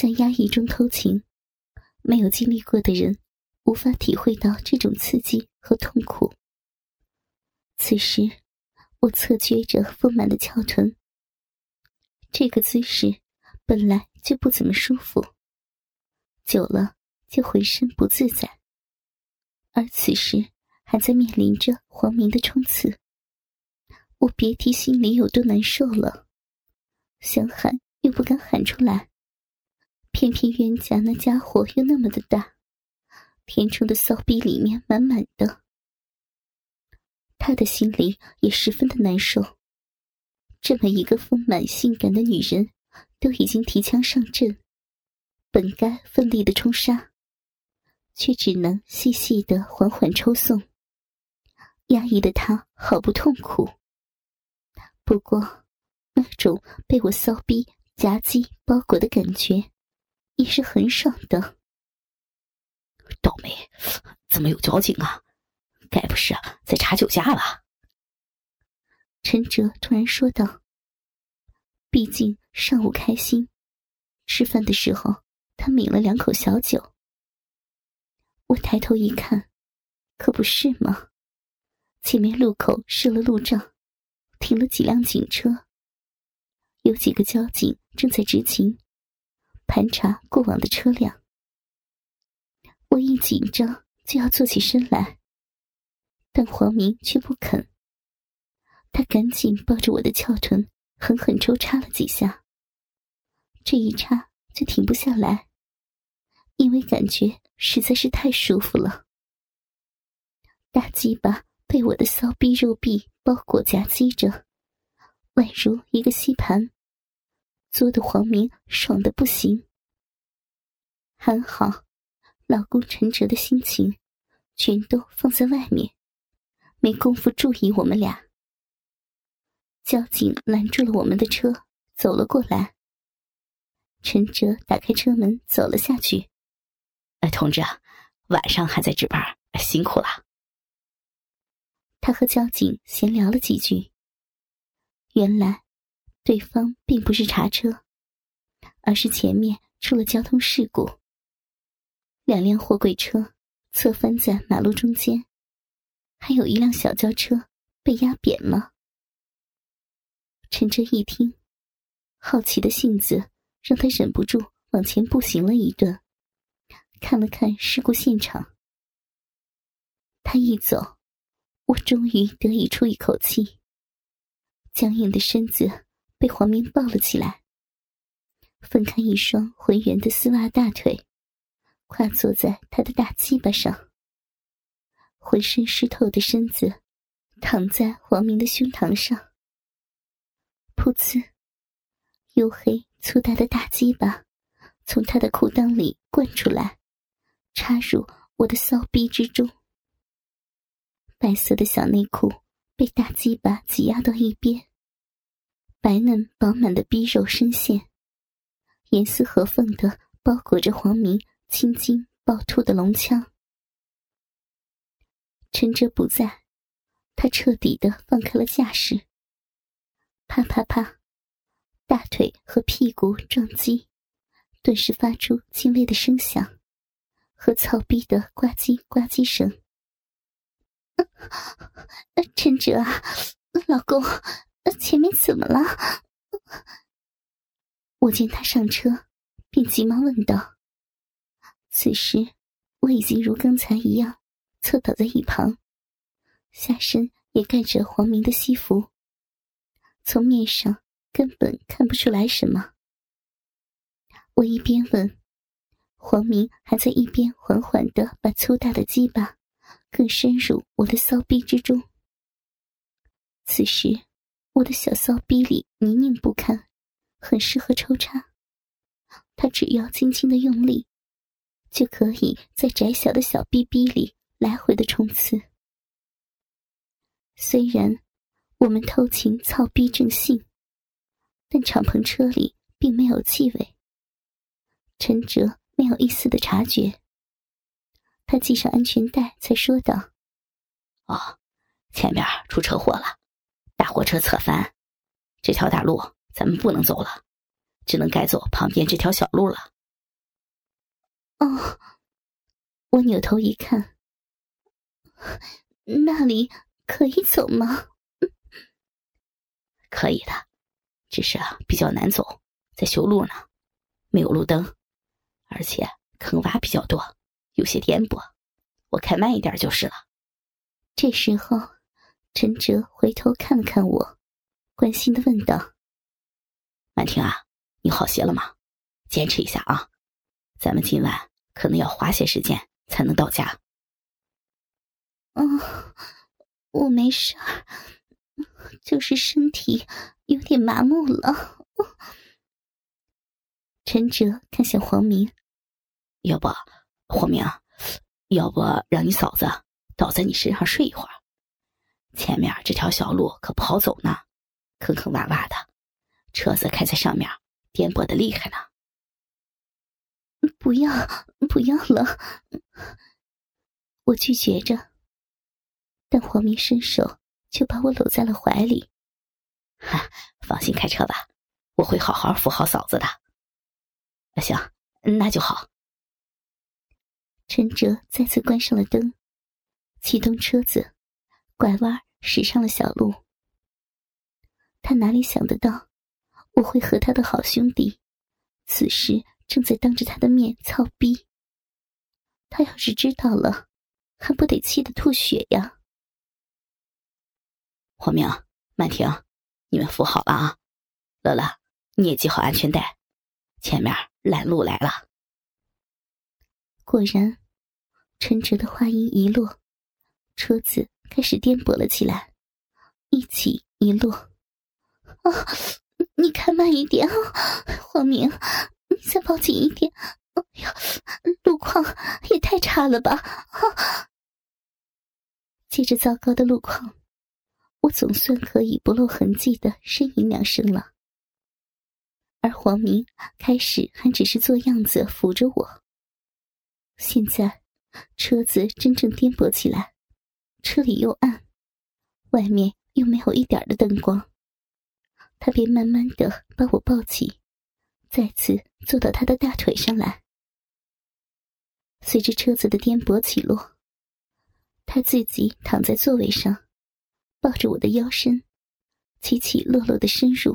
在压抑中偷情，没有经历过的人无法体会到这种刺激和痛苦。此时，我侧撅着丰满的翘臀，这个姿势本来就不怎么舒服，久了就浑身不自在。而此时还在面临着黄明的冲刺，我别提心里有多难受了，想喊又不敢喊出来。偏偏冤家那家伙又那么的大，填充的骚逼里面满满的。他的心里也十分的难受。这么一个丰满性感的女人，都已经提枪上阵，本该奋力的冲杀，却只能细细的缓缓抽送，压抑的他好不痛苦。不过，那种被我骚逼夹击包裹的感觉。也是很爽的。倒霉，怎么有交警啊？该不是在查酒驾吧？陈哲突然说道。毕竟上午开心，吃饭的时候他抿了两口小酒。我抬头一看，可不是吗？前面路口设了路障，停了几辆警车，有几个交警正在执勤。盘查过往的车辆，我一紧张就要坐起身来，但黄明却不肯。他赶紧抱着我的翘臀，狠狠抽插了几下。这一插就停不下来，因为感觉实在是太舒服了。大鸡巴被我的骚逼肉壁包裹夹击着，宛如一个吸盘。作的黄明爽的不行，还好，老公陈哲的心情全都放在外面，没工夫注意我们俩。交警拦住了我们的车，走了过来。陈哲打开车门走了下去。哎，同志，晚上还在值班，辛苦了。他和交警闲聊了几句，原来。对方并不是查车，而是前面出了交通事故。两辆货柜车侧翻在马路中间，还有一辆小轿车被压扁了。陈哲一听，好奇的性子让他忍不住往前步行了一段，看了看事故现场。他一走，我终于得以出一口气，僵硬的身子。被黄明抱了起来，分开一双浑圆的丝袜大腿，跨坐在他的大鸡巴上。浑身湿透的身子躺在黄明的胸膛上。噗呲，黝黑粗大的大鸡巴从他的裤裆里灌出来，插入我的骚逼之中。白色的小内裤被大鸡巴挤压到一边。白嫩饱满的逼肉深陷，严丝合缝的包裹着黄明青筋暴突的龙腔。陈哲不在，他彻底的放开了架势。啪啪啪，大腿和屁股撞击，顿时发出轻微的声响，和操逼的呱唧呱唧声。陈哲啊，老公。前面怎么了？我见他上车，便急忙问道。此时我已经如刚才一样，侧倒在一旁，下身也盖着黄明的西服，从面上根本看不出来什么。我一边问，黄明还在一边缓缓的把粗大的鸡巴更深入我的骚逼之中。此时。我的小骚逼里泥泞不堪，很适合抽插。他只要轻轻的用力，就可以在窄小的小逼逼里来回的冲刺。虽然我们偷情操逼正兴，但敞篷车里并没有气味。陈哲没有一丝的察觉，他系上安全带，才说道：“哦，前面出车祸了。”大货车侧翻，这条大路咱们不能走了，只能改走旁边这条小路了。哦，我扭头一看，那里可以走吗？可以的，只是啊比较难走，在修路呢，没有路灯，而且坑洼比较多，有些颠簸，我开慢一点就是了。这时候，陈哲回头看了看我，关心的问道：“曼婷啊，你好些了吗？坚持一下啊，咱们今晚可能要花些时间才能到家。”“哦，我没事儿。”就是身体有点麻木了。陈哲看向黄明，要不，黄明，要不让你嫂子倒在你身上睡一会儿？前面这条小路可不好走呢，坑坑洼洼的，车子开在上面颠簸的厉害呢。不要，不要了！我拒绝着，但黄明伸手。就把我搂在了怀里，哈，放心开车吧，我会好好扶好嫂子的。那行，那就好。陈哲再次关上了灯，启动车子，拐弯驶上了小路。他哪里想得到，我会和他的好兄弟，此时正在当着他的面操逼。他要是知道了，还不得气得吐血呀！黄明、曼婷，你们扶好了啊！乐乐，你也系好安全带，前面拦路来了。果然，陈哲的话音一落，车子开始颠簸了起来，一起一落。啊，你开慢一点啊，黄明，你再抱紧一点。哎呀，路况也太差了吧！啊，接着糟糕的路况。我总算可以不露痕迹的呻吟两声了，而黄明开始还只是做样子扶着我。现在车子真正颠簸起来，车里又暗，外面又没有一点的灯光，他便慢慢的把我抱起，再次坐到他的大腿上来。随着车子的颠簸起落，他自己躺在座位上。抱着我的腰身，起起落落的深入。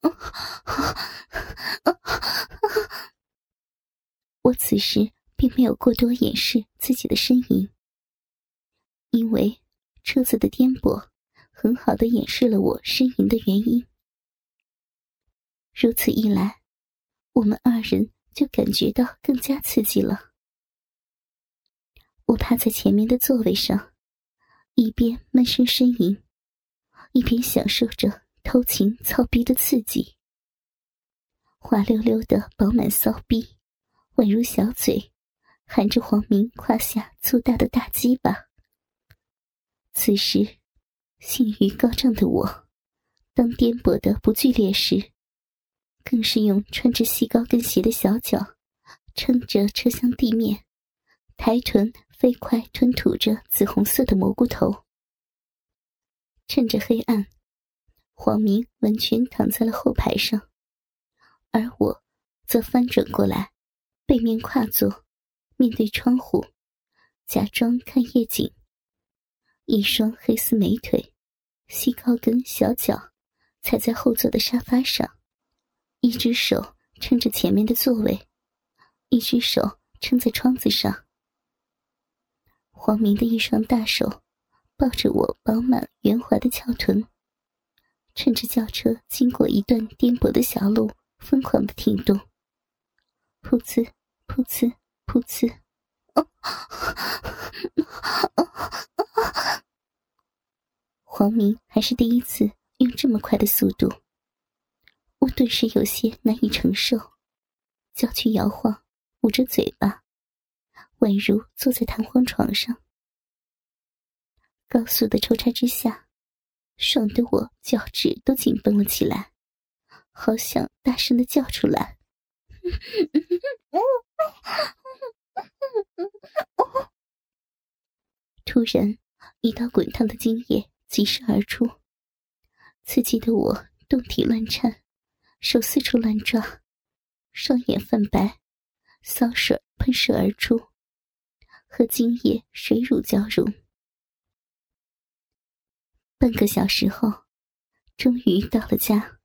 我此时并没有过多掩饰自己的呻吟，因为车子的颠簸很好的掩饰了我呻吟的原因。如此一来，我们二人就感觉到更加刺激了。我趴在前面的座位上。一边闷声呻吟，一边享受着偷情操逼的刺激。滑溜溜的饱满骚逼，宛如小嘴，含着黄明胯下粗大的大鸡巴。此时，性欲高涨的我，当颠簸的不剧烈时，更是用穿着细高跟鞋的小脚撑着车厢地面，抬臀。飞快吞吐着紫红色的蘑菇头。趁着黑暗，黄明完全躺在了后排上，而我则翻转过来，背面跨坐，面对窗户，假装看夜景。一双黑丝美腿，细高跟小脚，踩在后座的沙发上，一只手撑着前面的座位，一只手撑在窗子上。黄明的一双大手抱着我饱满圆滑的翘臀，趁着轿车经过一段颠簸的小路，疯狂的停动。噗呲，噗呲，噗呲！黄明还是第一次用这么快的速度，我顿时有些难以承受，娇躯摇晃，捂着嘴巴。宛如坐在弹簧床上，高速的抽插之下，爽得我脚趾都紧绷了起来，好想大声的叫出来。突然，一道滚烫的精液疾射而出，刺激的我动体乱颤，手四处乱抓，双眼泛白，骚水喷射而出，和精液水乳交融。半个小时后，终于到了家。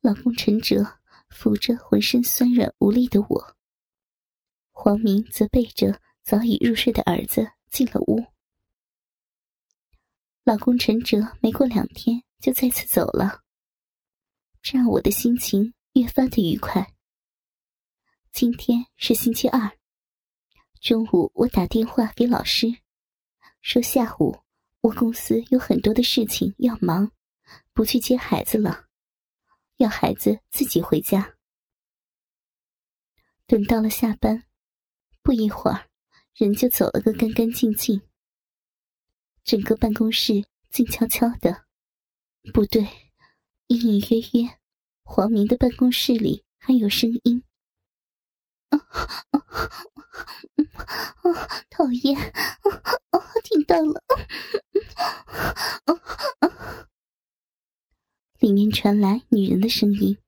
老公陈哲扶着浑身酸软无力的我，黄明则背着早已入睡的儿子进了屋。老公陈哲没过两天就再次走了，这让我的心情越发的愉快。今天是星期二，中午我打电话给老师，说下午我公司有很多的事情要忙，不去接孩子了。要孩子自己回家。等到了下班，不一会儿，人就走了个干干净净。整个办公室静悄悄的，不对，隐隐约约，黄明的办公室里还有声音。啊啊啊！讨厌！啊听到了！啊啊！里面传来女人的声音。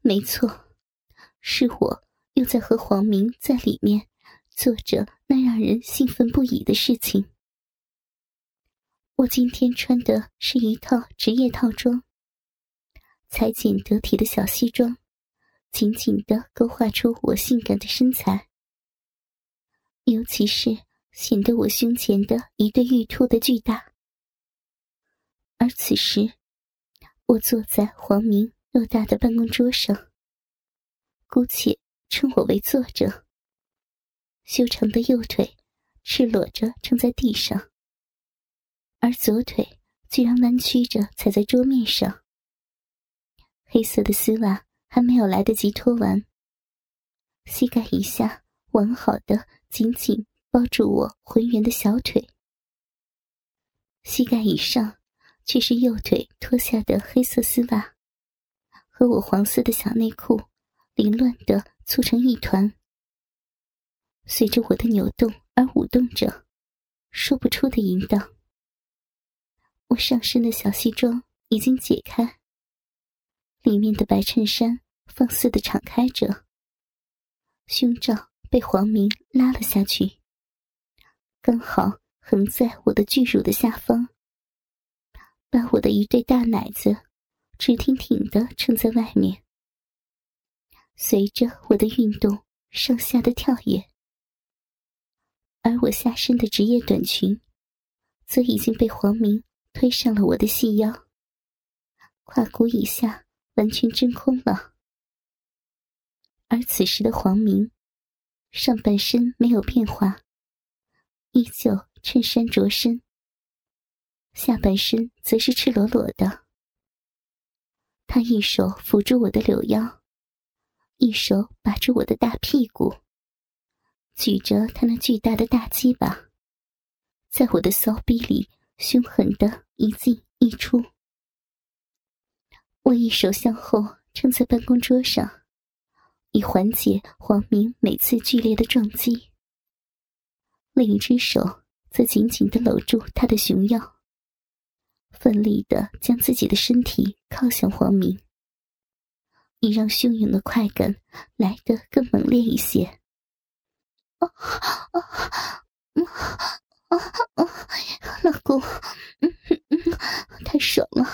没错，是我又在和黄明在里面做着那让人兴奋不已的事情。我今天穿的是一套职业套装，裁剪得体的小西装，紧紧的勾画出我性感的身材，尤其是显得我胸前的一对玉兔的巨大。而此时。我坐在黄明偌大的办公桌上，姑且称我为坐着。修长的右腿赤裸着撑在地上，而左腿居然弯曲着踩在桌面上。黑色的丝袜还没有来得及脱完，膝盖以下完好的紧紧包住我浑圆的小腿，膝盖以上。却是右腿脱下的黑色丝袜，和我黄色的小内裤凌乱的簇成一团，随着我的扭动而舞动着，说不出的淫荡。我上身的小西装已经解开，里面的白衬衫放肆的敞开着，胸罩被黄明拉了下去，刚好横在我的巨乳的下方。把我的一对大奶子直挺挺的撑在外面，随着我的运动上下的跳跃，而我下身的职业短裙，则已经被黄明推上了我的细腰，胯骨以下完全真空了。而此时的黄明，上半身没有变化，依旧衬衫着身。下半身则是赤裸裸的，他一手扶住我的柳腰，一手把住我的大屁股，举着他那巨大的大鸡巴，在我的骚逼里凶狠的一进一出。我一手向后撑在办公桌上，以缓解黄明每次剧烈的撞击，另一只手则紧紧的搂住他的熊腰。奋力的将自己的身体靠向黄明，以让汹涌的快感来得更猛烈一些。啊啊啊啊啊！老公，嗯嗯，太爽了，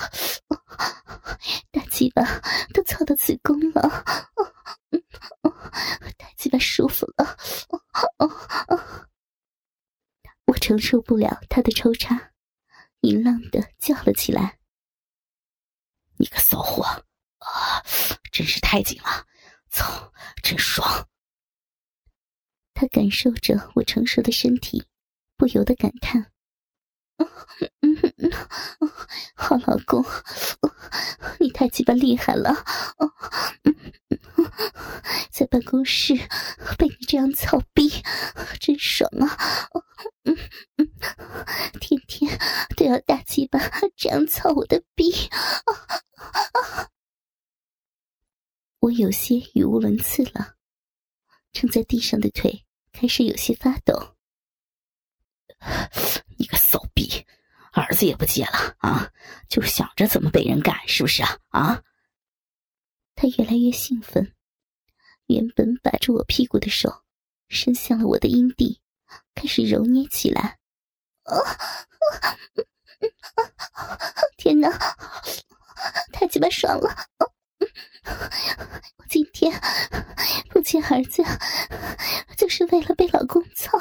大鸡巴都操到子宫了，嗯嗯，大鸡巴舒服了，啊啊！我承受不了他的抽插。淫浪的叫了起来：“你个骚货啊！真是太紧了，操，真爽！”他感受着我成熟的身体，不由得感叹：“好老公，你太鸡巴厉害了！在办公室被你这样操逼，真爽啊！”天天都要大鸡巴这样操我的逼，我有些语无伦次了，撑在地上的腿开始有些发抖。你个骚逼，儿子也不接了啊？就想着怎么被人干，是不是啊？啊！他越来越兴奋，原本把住我屁股的手伸向了我的阴蒂，开始揉捏起来。天哪，太鸡巴爽了！我今天不见儿子，就是为了被老公操，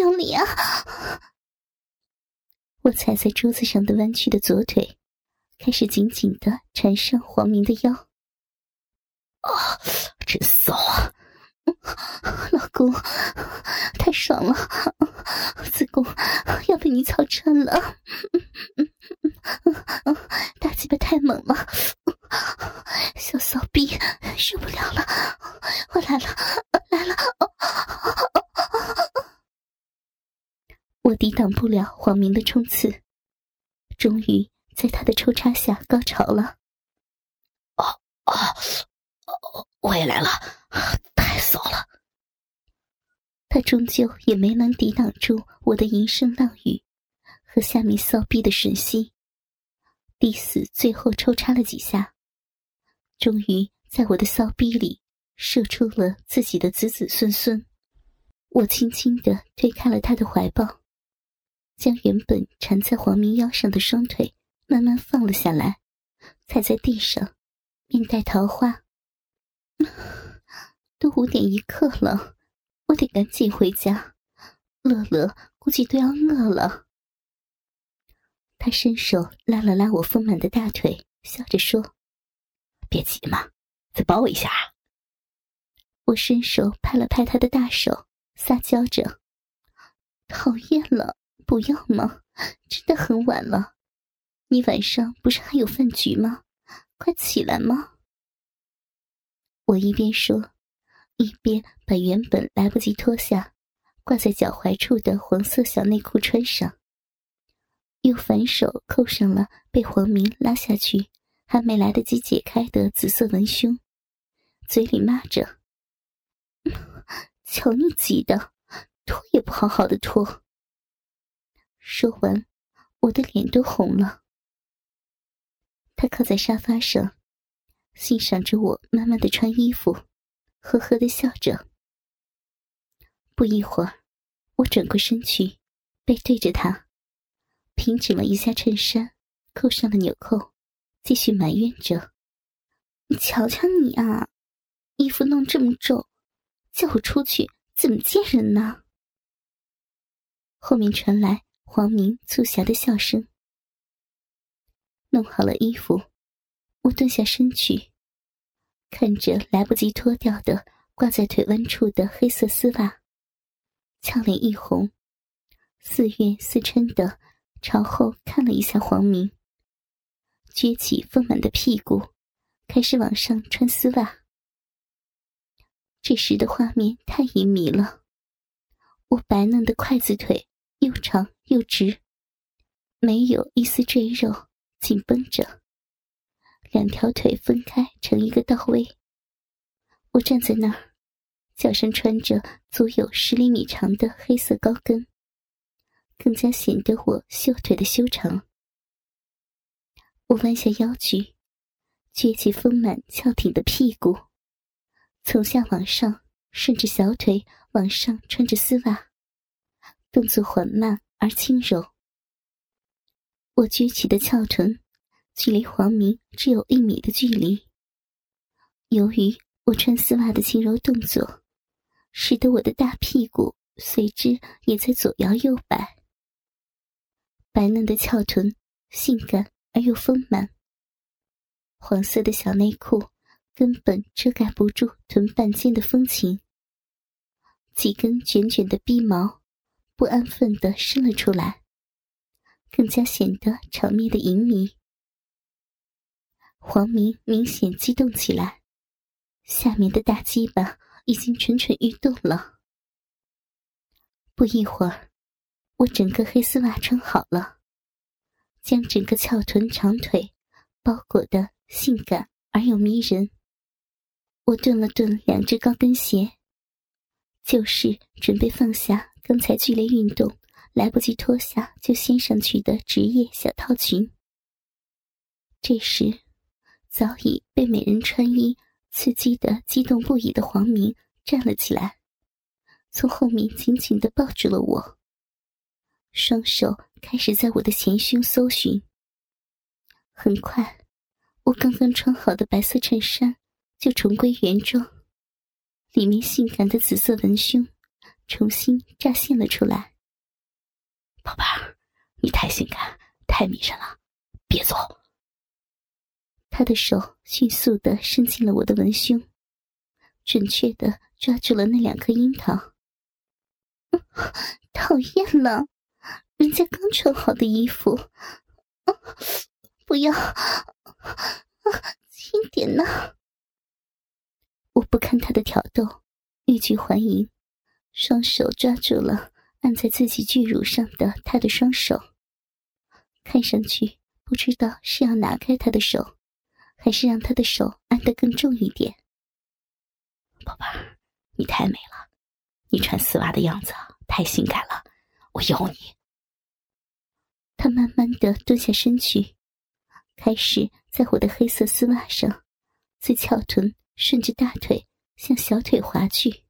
用力啊！我踩在桌子上的弯曲的左腿，开始紧紧的缠上黄明的腰。啊，真骚啊！老公，太爽了，子宫要被你操穿了，大鸡巴太猛了，小骚逼受不了了，我来了，来了！我抵挡不了黄明的冲刺，终于在他的抽插下高潮了。哦哦，我也来了。太骚了，他终究也没能抵挡住我的淫声浪语和下面骚逼的吮吸，第四最后抽插了几下，终于在我的骚逼里射出了自己的子子孙孙。我轻轻的推开了他的怀抱，将原本缠在黄明腰上的双腿慢慢放了下来，踩在地上，面带桃花。都五点一刻了，我得赶紧回家。乐乐估计都要饿了。他伸手拉了拉我丰满的大腿，笑着说：“别急嘛，再抱我一下。”我伸手拍了拍他的大手，撒娇着：“讨厌了，不要嘛，真的很晚了。你晚上不是还有饭局吗？快起来嘛。”我一边说。一边把原本来不及脱下、挂在脚踝处的黄色小内裤穿上，又反手扣上了被黄明拉下去还没来得及解开的紫色文胸，嘴里骂着：“瞧你急的，脱也不好好的脱。”说完，我的脸都红了。他靠在沙发上，欣赏着我慢慢的穿衣服。呵呵的笑着。不一会儿，我转过身去，背对着他，平整了一下衬衫，扣上了纽扣，继续埋怨着：“你瞧瞧你啊，衣服弄这么皱，叫我出去怎么见人呢？”后面传来黄明促狭的笑声。弄好了衣服，我蹲下身去。看着来不及脱掉的挂在腿弯处的黑色丝袜，俏脸一红，似怨似嗔的朝后看了一下黄明，撅起丰满的屁股，开始往上穿丝袜。这时的画面太淫靡了，我白嫩的筷子腿又长又直，没有一丝赘肉，紧绷着。两条腿分开成一个到位，我站在那儿，脚上穿着足有十厘米长的黑色高跟，更加显得我秀腿的修长。我弯下腰去，撅起丰满翘挺的屁股，从下往上顺着小腿往上穿着丝袜，动作缓慢而轻柔。我撅起的翘臀。距离黄明只有一米的距离。由于我穿丝袜的轻柔动作，使得我的大屁股随之也在左摇右摆。白嫩的翘臀，性感而又丰满。黄色的小内裤根本遮盖不住臀半间的风情。几根卷卷的逼毛，不安分地伸了出来，更加显得场面的淫靡。黄明明显激动起来，下面的大鸡巴已经蠢蠢欲动了。不一会儿，我整个黑丝袜穿好了，将整个翘臀长腿包裹的性感而又迷人。我顿了顿两只高跟鞋，就是准备放下刚才剧烈运动来不及脱下就掀上去的职业小套裙。这时。早已被美人穿衣刺激的激动不已的黄明站了起来，从后面紧紧的抱住了我，双手开始在我的前胸搜寻。很快，我刚刚穿好的白色衬衫就重归原状，里面性感的紫色文胸重新乍现了出来。宝贝儿，你太性感，太迷人了，别走。他的手迅速的伸进了我的文胸，准确的抓住了那两颗樱桃。讨厌了，人家刚穿好的衣服，不要，轻点呢。我不看他的挑逗，欲拒还迎，双手抓住了按在自己巨乳上的他的双手，看上去不知道是要拿开他的手。还是让他的手按得更重一点，宝贝儿，你太美了，你穿丝袜的样子太性感了，我要你。他慢慢的蹲下身去，开始在我的黑色丝袜上，自翘臀顺着大腿向小腿滑去。